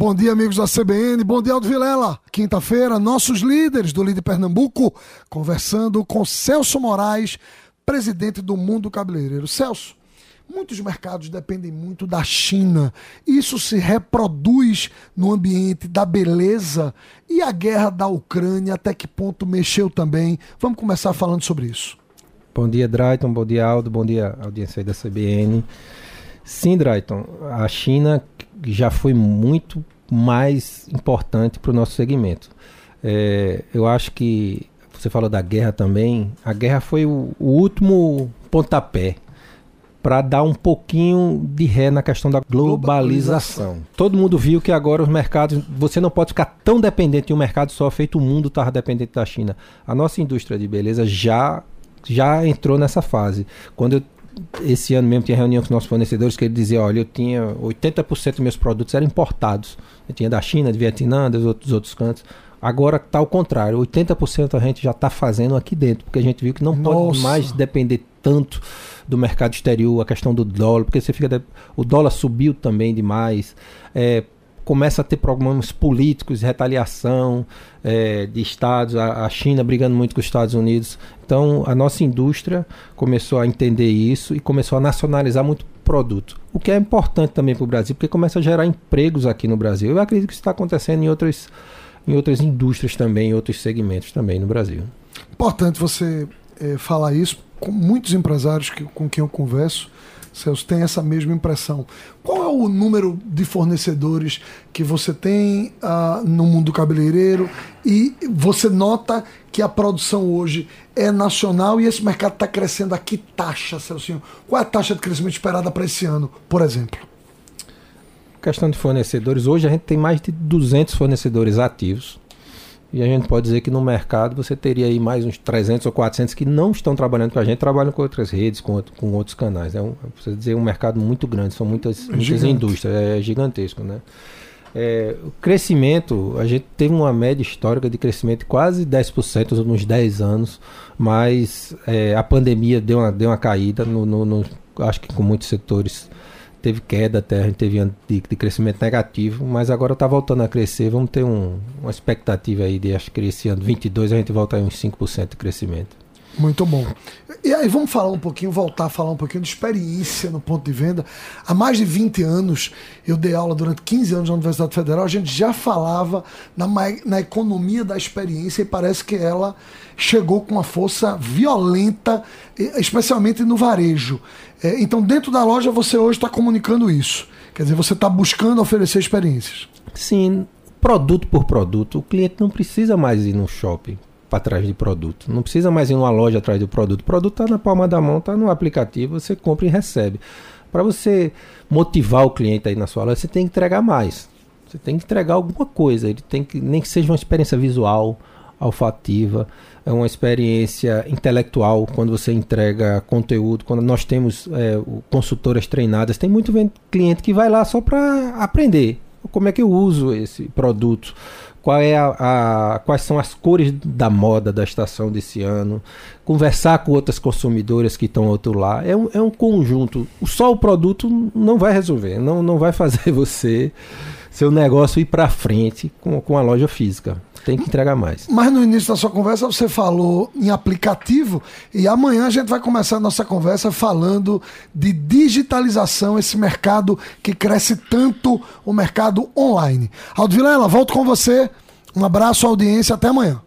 Bom dia, amigos da CBN. Bom dia, Aldo Vilela. Quinta-feira, nossos líderes do Líder Pernambuco conversando com Celso Moraes, presidente do Mundo Cabeleireiro. Celso, muitos mercados dependem muito da China. Isso se reproduz no ambiente da beleza e a guerra da Ucrânia, até que ponto mexeu também? Vamos começar falando sobre isso. Bom dia, Drayton. Bom dia, Aldo. Bom dia, audiência aí da CBN. Sim, Drayton, a China já foi muito mais importante para o nosso segmento. É, eu acho que você falou da guerra também. A guerra foi o, o último pontapé para dar um pouquinho de ré na questão da globalização. globalização. Todo mundo viu que agora os mercados, você não pode ficar tão dependente de um mercado só, feito o mundo estava dependente da China. A nossa indústria de beleza já já entrou nessa fase. Quando eu esse ano mesmo tinha reunião com os nossos fornecedores que ele dizia, olha, eu tinha 80% dos meus produtos eram importados. Eu tinha da China, de Vietnã, dos outros, dos outros cantos. Agora está ao contrário, 80% a gente já está fazendo aqui dentro, porque a gente viu que não Nossa. pode mais depender tanto do mercado exterior, a questão do dólar, porque você fica de... o dólar subiu também demais. É, começa a ter problemas políticos, retaliação é, de estados, a, a, China brigando muito com os Estados Unidos. Então, a nossa indústria começou a entender isso e começou a nacionalizar muito produto. O que é importante também para o Brasil, porque começa a gerar empregos aqui no Brasil. Eu acredito que isso está acontecendo em outras, em outras indústrias também, em outros segmentos também no Brasil. Importante você é, falar isso com muitos empresários que, com quem eu converso Celso, tem essa mesma impressão. Qual é o número de fornecedores que você tem uh, no mundo cabeleireiro e você nota que a produção hoje é nacional e esse mercado está crescendo a que taxa, Celso? Qual é a taxa de crescimento esperada para esse ano, por exemplo? Questão de fornecedores, hoje a gente tem mais de 200 fornecedores ativos. E a gente pode dizer que no mercado você teria aí mais uns 300 ou 400 que não estão trabalhando com a gente, trabalham com outras redes, com, outro, com outros canais. É um, precisa dizer um mercado muito grande, são muitas, muitas indústrias, é gigantesco, né? É, o crescimento, a gente teve uma média histórica de crescimento de quase 10% nos 10 anos, mas é, a pandemia deu uma, deu uma caída, no, no, no, acho que com muitos setores teve queda até, a gente teve de, de crescimento negativo, mas agora está voltando a crescer. Vamos ter um, uma expectativa aí de acho que esse ano 22 a gente volta a uns 5% de crescimento. Muito bom. E aí vamos falar um pouquinho, voltar a falar um pouquinho de experiência no ponto de venda. Há mais de 20 anos, eu dei aula durante 15 anos na Universidade Federal, a gente já falava na, na economia da experiência e parece que ela chegou com uma força violenta, especialmente no varejo. É, então, dentro da loja, você hoje está comunicando isso. Quer dizer, você está buscando oferecer experiências. Sim, produto por produto. O cliente não precisa mais ir no shopping para trás de produto. Não precisa mais ir numa loja atrás do produto. O produto está na palma da mão, está no aplicativo, você compra e recebe. Para você motivar o cliente aí na sua loja, você tem que entregar mais. Você tem que entregar alguma coisa. Ele tem que nem que seja uma experiência visual, olfativa, é uma experiência intelectual quando você entrega conteúdo, quando nós temos é, consultoras treinadas, tem muito cliente que vai lá só para aprender como é que eu uso esse produto, qual é a, a, quais são as cores da moda da estação desse ano, conversar com outras consumidoras que estão outro lá. É um, é um conjunto. Só o produto não vai resolver, não, não vai fazer você, seu negócio ir para frente com, com a loja física tem que entregar mais. Mas no início da sua conversa você falou em aplicativo e amanhã a gente vai começar a nossa conversa falando de digitalização, esse mercado que cresce tanto, o mercado online. Aldo Vilela, volto com você. Um abraço, audiência, até amanhã.